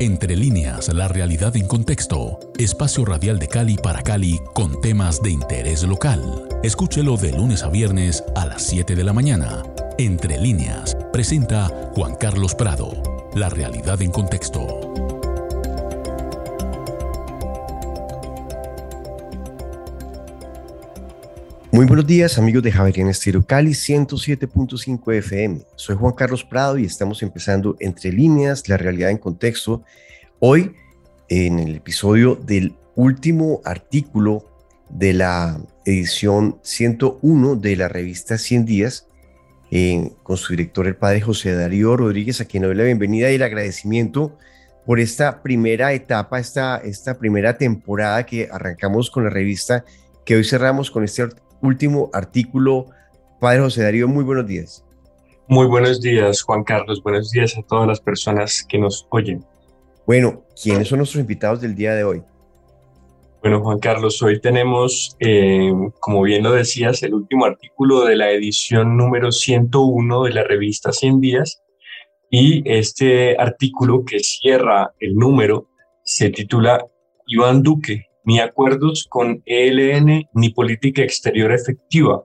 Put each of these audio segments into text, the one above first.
Entre líneas, la realidad en contexto. Espacio radial de Cali para Cali con temas de interés local. Escúchelo de lunes a viernes a las 7 de la mañana. Entre líneas, presenta Juan Carlos Prado. La realidad en contexto. Muy buenos días amigos de Javerian Estero Cali 107.5 FM. Soy Juan Carlos Prado y estamos empezando Entre líneas, la realidad en contexto. Hoy en el episodio del último artículo de la edición 101 de la revista 100 días, con su director el padre José Darío Rodríguez, a quien doy la bienvenida y el agradecimiento por esta primera etapa, esta, esta primera temporada que arrancamos con la revista, que hoy cerramos con este último artículo. Padre José Darío, muy buenos días. Muy buenos días, Juan Carlos. Buenos días a todas las personas que nos oyen. Bueno, ¿quiénes son nuestros invitados del día de hoy? Bueno, Juan Carlos, hoy tenemos, eh, como bien lo decías, el último artículo de la edición número 101 de la revista 100 días. Y este artículo que cierra el número se titula Iván Duque, ni acuerdos con ELN ni política exterior efectiva,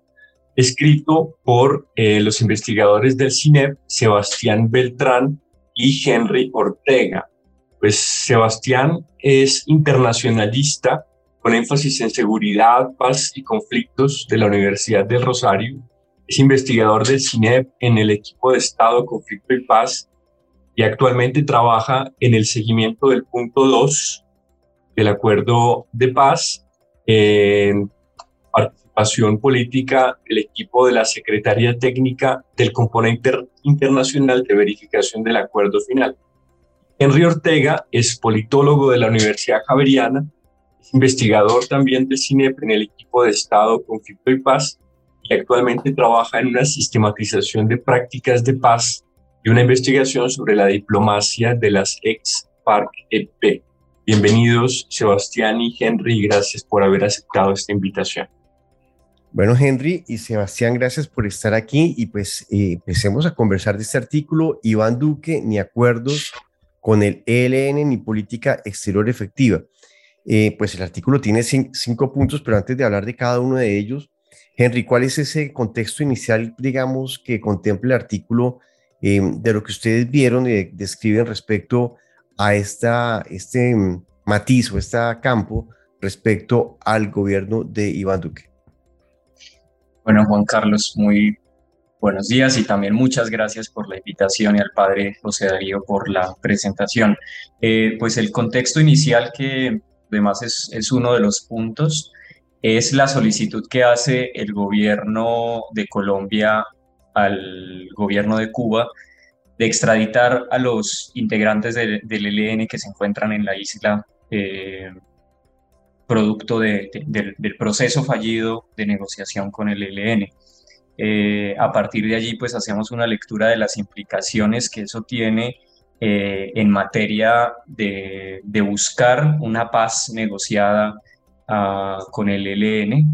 escrito por eh, los investigadores del CINEP, Sebastián Beltrán y Henry Ortega. Pues Sebastián es internacionalista con énfasis en seguridad, paz y conflictos de la Universidad del Rosario. Es investigador del CINEP en el equipo de Estado, Conflicto y Paz y actualmente trabaja en el seguimiento del punto 2 el acuerdo de paz, en participación política el equipo de la Secretaría Técnica del Componente Internacional de Verificación del Acuerdo Final. Henry Ortega es politólogo de la Universidad Javeriana, es investigador también del CINEP en el equipo de Estado, Conflicto y Paz y actualmente trabaja en una sistematización de prácticas de paz y una investigación sobre la diplomacia de las ex-FARC-EP. Bienvenidos Sebastián y Henry, gracias por haber aceptado esta invitación. Bueno, Henry y Sebastián, gracias por estar aquí y pues eh, empecemos a conversar de este artículo. Iván Duque, ni acuerdos con el ELN ni política exterior efectiva. Eh, pues el artículo tiene cinco puntos, pero antes de hablar de cada uno de ellos, Henry, ¿cuál es ese contexto inicial, digamos, que contempla el artículo eh, de lo que ustedes vieron y describen respecto a esta, este mm, matiz o este campo respecto al gobierno de Iván Duque. Bueno, Juan Carlos, muy buenos días y también muchas gracias por la invitación y al padre José Darío por la presentación. Eh, pues el contexto inicial que además es, es uno de los puntos es la solicitud que hace el gobierno de Colombia al gobierno de Cuba extraditar a los integrantes del, ELN que se encuentran en la isla eh, producto del, proceso fallido de negociación con el ELN. Eh, a partir de allí, pues hacemos una lectura de las implicaciones que eso tiene eh, en materia de, buscar una paz negociada ah, con el ELN,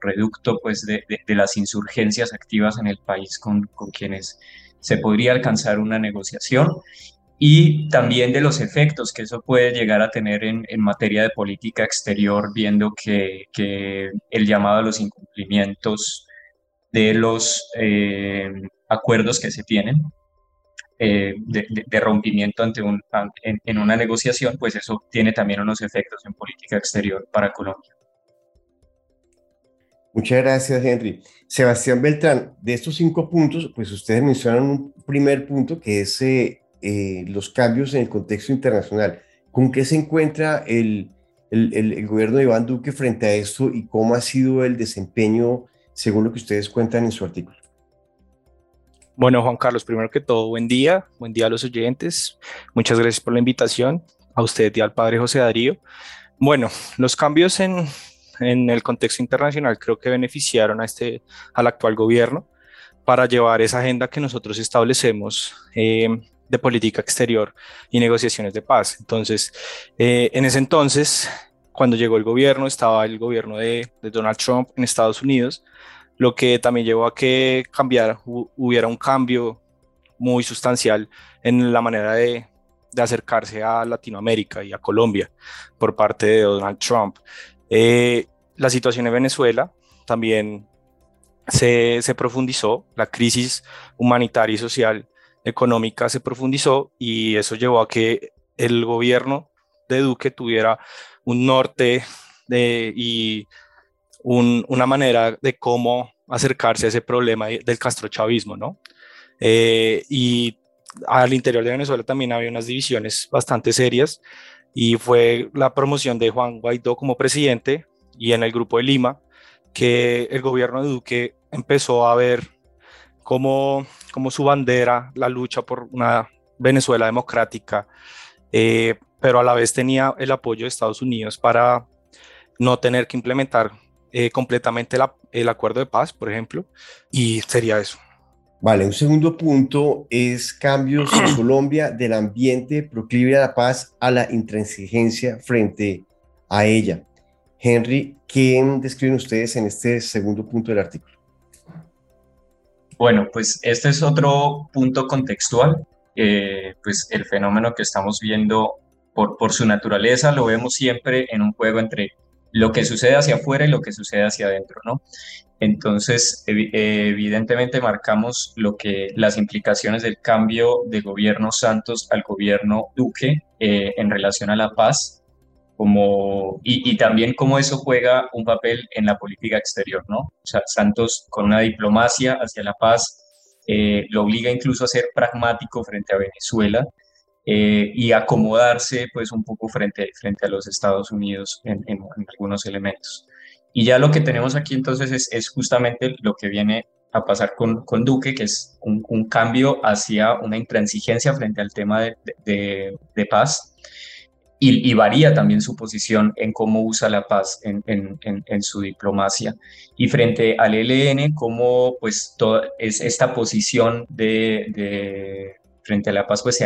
reducto pues de, las insurgencias activas en el país con quienes se podría alcanzar una negociación y también de los efectos que eso puede llegar a tener en, materia de política exterior, viendo que, el llamado a los incumplimientos de los eh, acuerdos que se tienen eh, de, rompimiento ante un, en una negociación, pues eso tiene también unos efectos en política exterior para Colombia. Muchas gracias, Henry. Sebastián Beltrán, de estos cinco puntos, pues ustedes mencionan un primer punto que es eh, eh, los cambios en el contexto internacional. ¿Con qué se encuentra el, gobierno de Iván Duque frente a esto y cómo ha sido el desempeño según lo que ustedes cuentan en su artículo? Bueno, Juan Carlos, primero que todo, buen día, buen día a los oyentes. Muchas gracias por la invitación, a usted y al padre José Darío. Bueno, los cambios en, en el contexto internacional creo que beneficiaron a este, al actual gobierno para llevar esa agenda que nosotros establecemos eh, de política exterior y negociaciones de paz. Entonces, eh, en ese entonces, cuando llegó el gobierno, estaba el gobierno de, Donald Trump en Estados Unidos, lo que también llevó a que cambiara, hubiera un cambio muy sustancial en la manera de, de acercarse a Latinoamérica y a Colombia por parte de Donald Trump. Eh, la situación en Venezuela también se, se, profundizó, la crisis humanitaria y social económica se profundizó y eso llevó a que el gobierno de Duque tuviera un norte de, y una manera de cómo acercarse a ese problema del castrochavismo, ¿no? Eh, y al interior de Venezuela también había unas divisiones bastante serias y fue la promoción de Juan Guaidó como presidente y en el grupo de Lima que el gobierno de Duque empezó a ver como, como su bandera la lucha por una Venezuela democrática, eh, pero a la vez tenía el apoyo de Estados Unidos para no tener que implementar eh, completamente el acuerdo de paz, por ejemplo, y sería eso. Vale, un segundo punto es cambios en Colombia del ambiente proclive a la paz a la intransigencia frente a ella. Henry, ¿qué describen ustedes en este segundo punto del artículo? Bueno, pues este es otro punto contextual. Eh, pues el fenómeno que estamos viendo por, por su naturaleza lo vemos siempre en un juego entre lo que sucede hacia afuera y lo que sucede hacia adentro, ¿no? Entonces, evidentemente marcamos lo que las implicaciones del cambio de gobierno Santos al gobierno Duque eh, en relación a la paz, como, y, también cómo eso juega un papel en la política exterior, ¿no? O sea, Santos con una diplomacia hacia la paz eh, lo obliga incluso a ser pragmático frente a Venezuela eh, y acomodarse pues un poco frente, frente a los Estados Unidos en, algunos elementos. Y ya lo que tenemos aquí entonces es, justamente lo que viene a pasar con, con Duque, que es un, cambio hacia una intransigencia frente al tema de, de, paz. Y, varía también su posición en cómo usa la paz en, en, en, su diplomacia. Y frente al ELN, cómo pues toda es esta posición de, frente a la paz pues se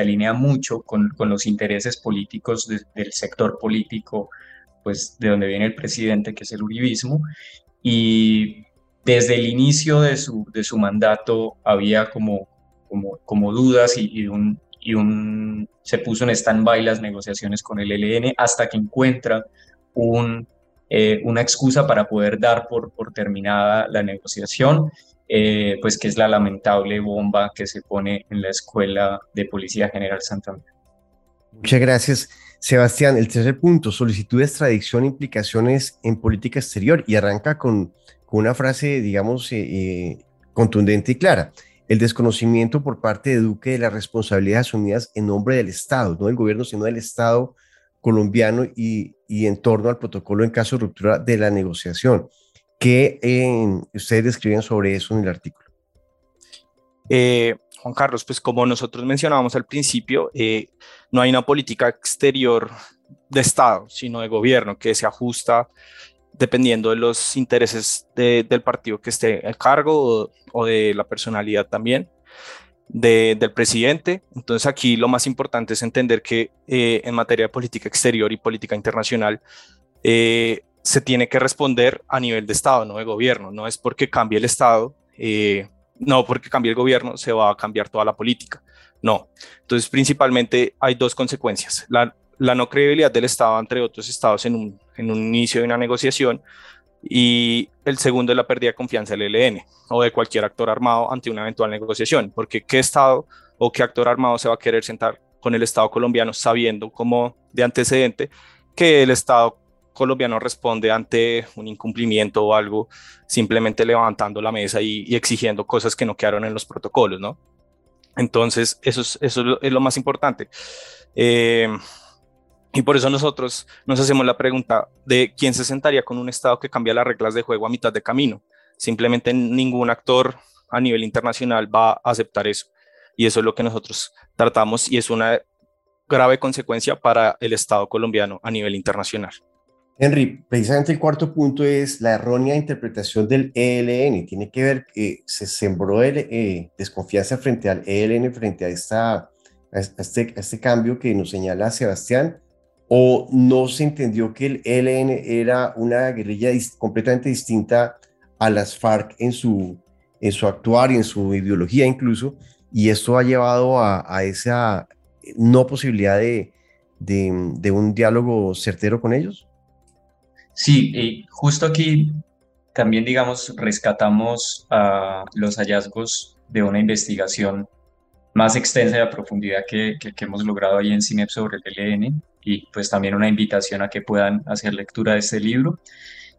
alinea, mucho con, los intereses políticos del sector político, pues de donde viene el presidente, que es el uribismo, y desde el inicio de su, de su mandato había como, como, como dudas y, un, y un, se puso en stand-by las negociaciones con el ELN hasta que encuentra un, eh, una excusa para poder dar por, por terminada la negociación eh, pues que es la lamentable bomba que se pone en la Escuela de Policía General Santander. Muchas gracias. Sebastián, el tercer punto, solicitud de extradición, implicaciones en política exterior y arranca con, una frase, digamos, eh, eh, contundente y clara. El desconocimiento por parte de Duque de las responsabilidades asumidas en nombre del Estado, no del gobierno, sino del Estado colombiano y, y en torno al protocolo en caso de ruptura de la negociación. ¿Qué eh, ustedes describen sobre eso en el artículo? Eh, Juan Carlos, pues como nosotros mencionábamos al principio, eh, no hay una política exterior de Estado, sino de gobierno que se ajusta dependiendo de los intereses del partido que esté al cargo o, de la personalidad también del presidente. Entonces aquí lo más importante es entender que en materia de política exterior y política internacional, se tiene que responder a nivel de Estado, no de gobierno. No es porque cambie el Estado, eh, no porque cambie el gobierno, se va a cambiar toda la política. No. Entonces, principalmente hay dos consecuencias. La, no credibilidad del Estado entre otros estados en un, inicio de una negociación y el segundo es la pérdida de confianza del ELN o de cualquier actor armado ante una eventual negociación, porque qué Estado o qué actor armado se va a querer sentar con el Estado colombiano sabiendo como de antecedente que el Estado colombiano responde ante un incumplimiento o algo, simplemente levantando la mesa y, exigiendo cosas que no quedaron en los protocolos, ¿no? Entonces, eso es, lo más importante. Eh, y por eso nosotros nos hacemos la pregunta de quién se sentaría con un Estado que cambia las reglas de juego a mitad de camino. Simplemente ningún actor a nivel internacional va a aceptar eso. Y eso es lo que nosotros tratamos y es una grave consecuencia para el Estado colombiano a nivel internacional. Henry, precisamente el cuarto punto es la errónea interpretación del ELN. Tiene que ver que se sembró eh, desconfianza frente al ELN, frente a, esta, este, este, cambio que nos señala Sebastián, o no se entendió que el ELN era una guerrilla completamente distinta a las FARC en su, en su actuar y en su ideología incluso, y esto ha llevado a, esa no posibilidad de, de, un diálogo certero con ellos? Sí, y justo aquí también, digamos, rescatamos a los hallazgos de una investigación más extensa y a profundidad que, que, hemos logrado ahí en CINEP sobre el ELN y pues también una invitación a que puedan hacer lectura de este libro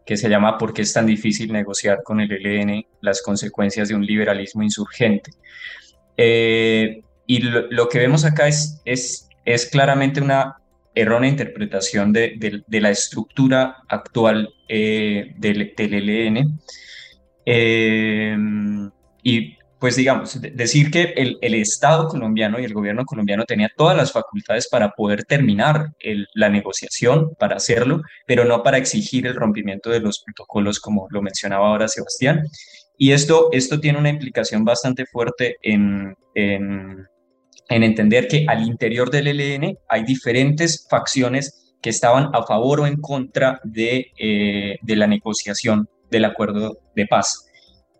que se llama ¿Por qué es tan difícil negociar con el ELN las consecuencias de un liberalismo insurgente? Eh, y lo, que vemos acá es, es, es claramente una errónea interpretación de, de, la estructura actual eh, del, del, ELN. Eh, y pues digamos, decir que el, el, Estado colombiano y el gobierno colombiano tenía todas las facultades para poder terminar la negociación, para hacerlo, pero no para exigir el rompimiento de los protocolos, como lo mencionaba ahora Sebastián. Y esto, esto tiene una implicación bastante fuerte en, en, en entender que al interior del ELN hay diferentes facciones que estaban a favor o en contra de, eh, de la negociación del acuerdo de paz.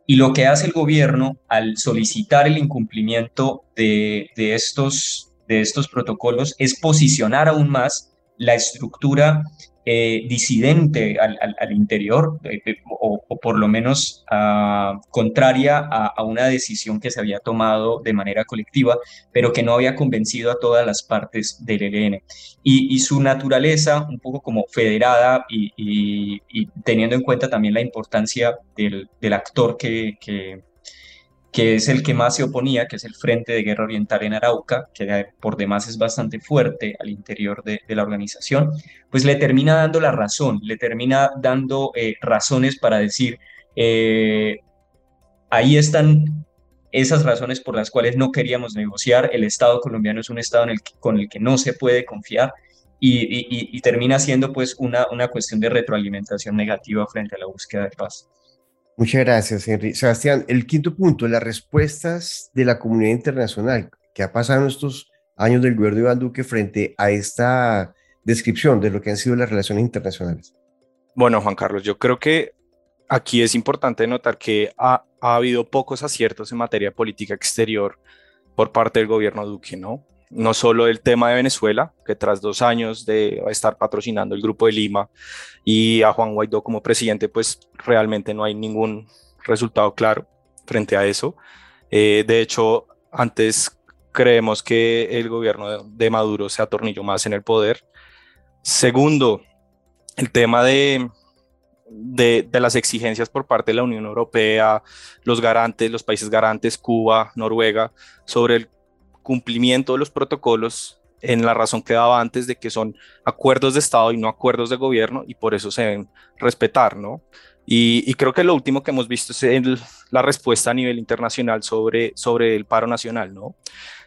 Y lo que hace el gobierno al solicitar el incumplimiento de, estos, de estos protocolos es posicionar aún más la estructura eh, disidente al, interior, eh, eh, o, por lo menos ah, contraria a, una decisión que se había tomado de manera colectiva, pero que no había convencido a todas las partes del ELN. Y, su naturaleza, un poco como federada y, teniendo en cuenta también la importancia del, actor que, que que es el que más se oponía, que es el Frente de Guerra Oriental en Arauca, que por demás es bastante fuerte al interior de, la organización, pues le termina dando la razón, le termina dando eh, razones para decir, eh, ahí están esas razones por las cuales no queríamos negociar, el Estado colombiano es un Estado con el que no se puede confiar, y, termina siendo pues una, una cuestión de retroalimentación negativa frente a la búsqueda de paz. Muchas gracias, Henry. Sebastián, el quinto punto, las respuestas de la comunidad internacional que ha pasado en estos años del gobierno de Iván Duque frente a esta descripción de lo que han sido las relaciones internacionales. Bueno, Juan Carlos, yo creo que aquí es importante notar que ha, ha habido pocos aciertos en materia de política exterior por parte del gobierno Duque, ¿no? No solo el tema de Venezuela, que tras dos años de estar patrocinando el Grupo de Lima y a Juan Guaidó como presidente, pues realmente no hay ningún resultado claro frente a eso. Eh, de hecho, antes creemos que el gobierno de Maduro se atornilló más en el poder. Segundo, el tema de, de, las exigencias por parte de la Unión Europea, los garantes, los países garantes, Cuba, Noruega, sobre el cumplimiento de los protocolos en la razón que daba antes de que son acuerdos de Estado y no acuerdos de gobierno y por eso se deben respetar, ¿no? Y, creo que lo último que hemos visto es la respuesta a nivel internacional sobre, sobre el paro nacional, ¿no?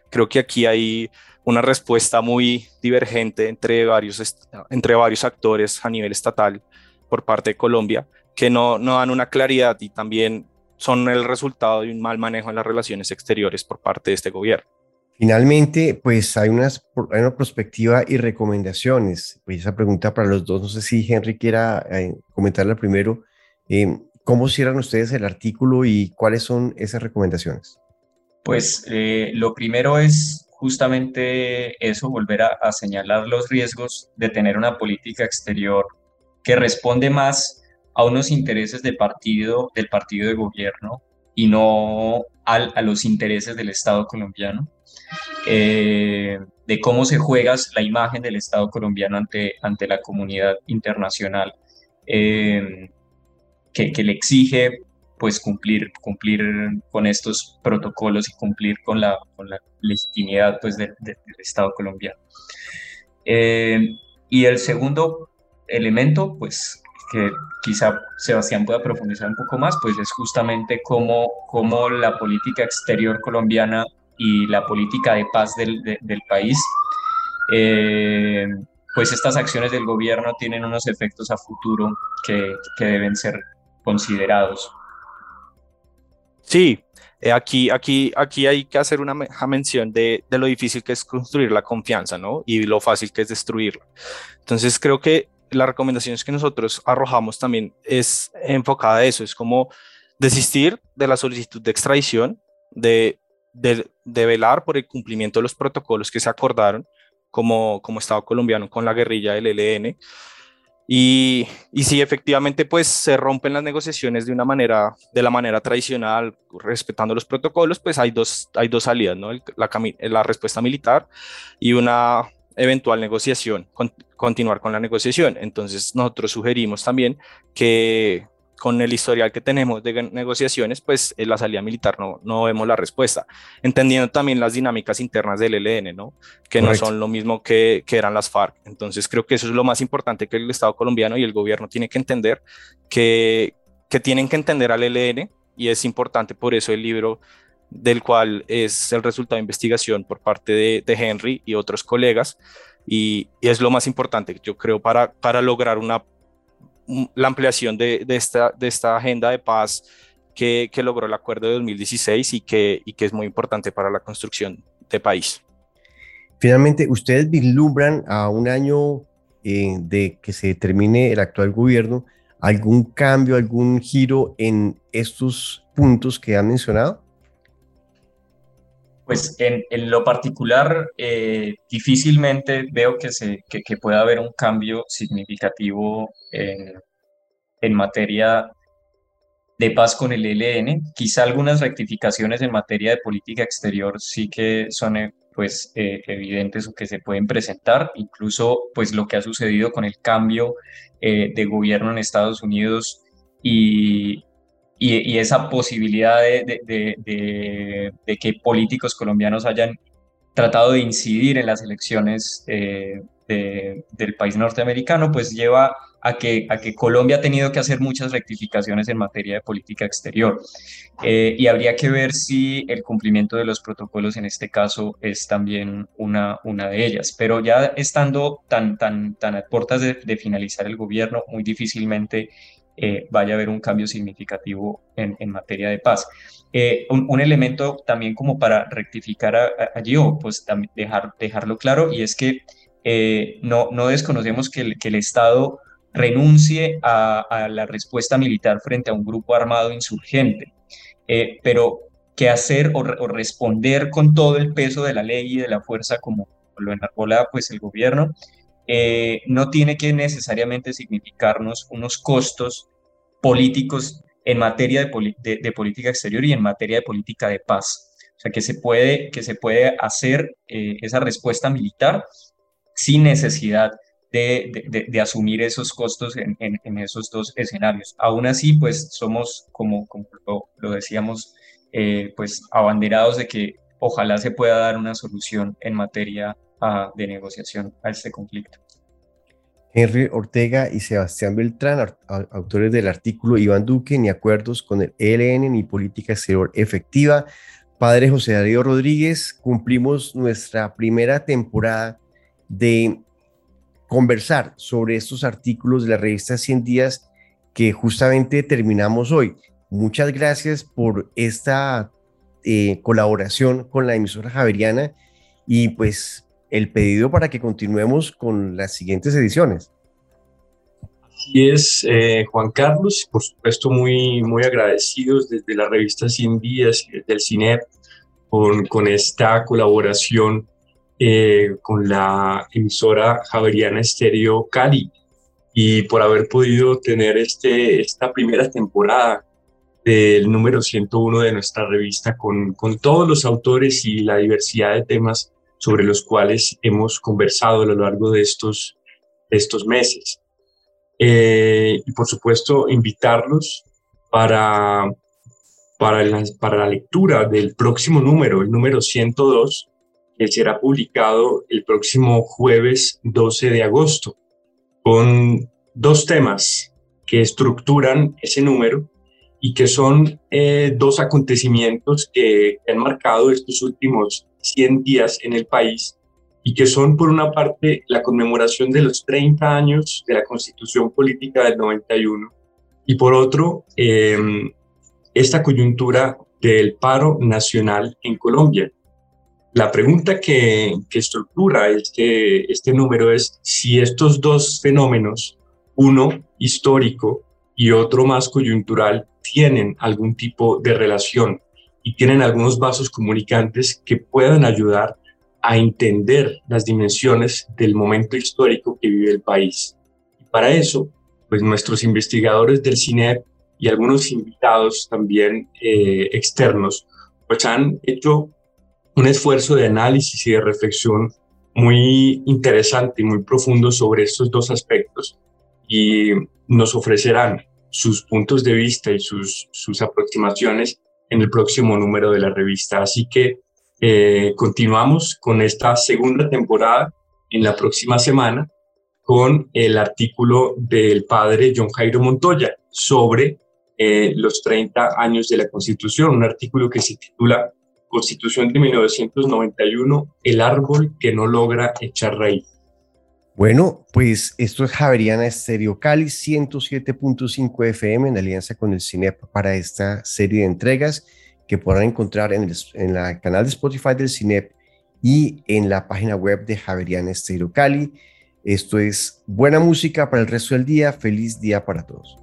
Creo que aquí hay una respuesta muy divergente entre varios, entre varios actores a nivel estatal por parte de Colombia que no, no dan una claridad y también son el resultado de un mal manejo en las relaciones exteriores por parte de este gobierno. Finalmente, pues hay, unas, una perspectiva y recomendaciones. Pues esa pregunta para los dos, no sé si Henry quiera eh, comentarla primero. Eh, ¿Cómo cierran ustedes el artículo y cuáles son esas recomendaciones? Pues eh, lo primero es justamente eso, volver a, a, señalar los riesgos de tener una política exterior que responde más a unos intereses de partido, del partido de gobierno y no a los intereses del Estado colombiano, eh, de cómo se juega la imagen del Estado colombiano ante, ante la comunidad internacional, eh, que, le exige pues cumplir, cumplir con estos protocolos y cumplir con la, con legitimidad pues, del Estado colombiano. Eh, y el segundo elemento, pues que quizá Sebastián pueda profundizar un poco más, pues es justamente cómo, cómo la política exterior colombiana y la política de paz del, del país, eh, pues estas acciones del gobierno tienen unos efectos a futuro que, que deben ser considerados. Sí, eh, aquí, aquí, aquí hay que hacer una mención de, de, lo difícil que es construir la confianza, ¿no? Y lo fácil que es destruirla. Entonces creo que las recomendaciones que nosotros arrojamos también es enfocada a eso, es como desistir de la solicitud de extradición, de de, velar por el cumplimiento de los protocolos que se acordaron como, como Estado colombiano con la guerrilla del ELN. Y, y si efectivamente pues se rompen las negociaciones de una manera, de la manera tradicional, respetando los protocolos, pues hay dos, hay dos salidas, ¿no? la, la respuesta militar y una eventual negociación, continuar con la negociación. Entonces nosotros sugerimos también que con el historial que tenemos de negociaciones, pues en la salida militar no, no vemos la respuesta, entendiendo también las dinámicas internas del ELN, ¿no? que no son lo mismo que, que, eran las FARC. Entonces creo que eso es lo más importante que el Estado colombiano y el gobierno tiene que entender, que, que tienen que entender al ELN y es importante por eso el libro del cual es el resultado de investigación por parte de, Henry y otros colegas, y, es lo más importante, yo creo, para, para lograr una la ampliación de, esta, de esta agenda de paz que, logró el acuerdo de 2016 y que, y que es muy importante para la construcción de país. Finalmente, ¿ustedes vislumbran a un año eh, de que se termine el actual gobierno algún cambio, algún giro en estos puntos que han mencionado? Pues en, lo particular, eh, difícilmente veo que, se, que, pueda haber un cambio significativo en, en, materia de paz con el ELN. Quizá algunas rectificaciones en materia de política exterior sí que son eh, pues, eh, evidentes o que se pueden presentar. Incluso pues, lo que ha sucedido con el cambio de gobierno en Estados Unidos y, y, esa posibilidad de, que políticos colombianos hayan tratado de incidir en las elecciones eh, del país norteamericano, pues lleva a que, Colombia ha tenido que hacer muchas rectificaciones en materia de política exterior. Eh, y habría que ver si el cumplimiento de los protocolos en este caso es también una, de ellas. Pero ya estando tan, a puertas de finalizar el gobierno, muy difícilmente eh, vaya a haber un cambio significativo en, materia de paz. Eh, un, elemento también como para rectificar allí o pues dejar, dejarlo claro y es que eh, no, no desconocemos que el, que el Estado renuncie a, la respuesta militar frente a un grupo armado insurgente, pero que hacer o, o, responder con todo el peso de la ley y de la fuerza como lo enarbola pues el gobierno, eh, no tiene que necesariamente significarnos unos costos políticos en materia de, política exterior y en materia de política de paz. O sea, que se puede, que se puede hacer eh, esa respuesta militar sin necesidad de, asumir esos costos en, esos dos escenarios. Aún así, pues somos, como, lo, decíamos, eh, pues abanderados de que ojalá se pueda dar una solución en materia de negociación a este conflicto. Henry Ortega y Sebastián Beltrán, autores del artículo Iván Duque, ni acuerdos con el ELN ni política exterior efectiva. Padre José Darío Rodríguez, cumplimos nuestra primera temporada de conversar sobre estos artículos de la revista 100 días que justamente terminamos hoy. Muchas gracias por esta eh, colaboración con la emisora Javeriana y pues el pedido para que continuemos con las siguientes ediciones. Así es, eh, Juan Carlos, por supuesto muy, muy agradecidos desde la revista 100 Días y desde el CINEP con, con esta colaboración eh, con la emisora Javeriana Estéreo Cali y por haber podido tener este, esta primera temporada del número 101 de nuestra revista con, con todos los autores y la diversidad de temas sobre los cuales hemos conversado a lo largo de estos, estos meses. Eh, y por supuesto, invitarlos para, para, la, para la lectura del próximo número, el número 102, que será publicado el próximo jueves 12 de agosto, con dos temas que estructuran ese número y que son eh, dos acontecimientos que han marcado estos últimos 100 días en el país y que son, por una parte, la conmemoración de los 30 años de la Constitución Política del 91 y, por otro, em, esta coyuntura del paro nacional en Colombia. La pregunta que, que estructura este, este número es si estos dos fenómenos, uno histórico y otro más coyuntural, tienen algún tipo de relación y tienen algunos vasos comunicantes que puedan ayudar a entender las dimensiones del momento histórico que vive el país. Y para eso, pues nuestros investigadores del CINEP y algunos invitados también eh, externos, pues han hecho un esfuerzo de análisis y de reflexión muy interesante y muy profundo sobre estos dos aspectos y nos ofrecerán sus puntos de vista y sus, sus aproximaciones en el próximo número de la revista. Así que eh, continuamos con esta segunda temporada en la próxima semana con el artículo del padre John Jairo Montoya sobre eh, los 30 años de la Constitución, un artículo que se titula Constitución de 1991, el árbol que no logra echar raíz. Bueno, pues esto es Javeriana Estéreo Cali 107.5 FM en alianza con el CINEP para esta serie de entregas que podrán encontrar en el canal de Spotify del CINEP y en la página web de Javeriana Estéreo Cali. Esto es buena música para el resto del día. Feliz día para todos.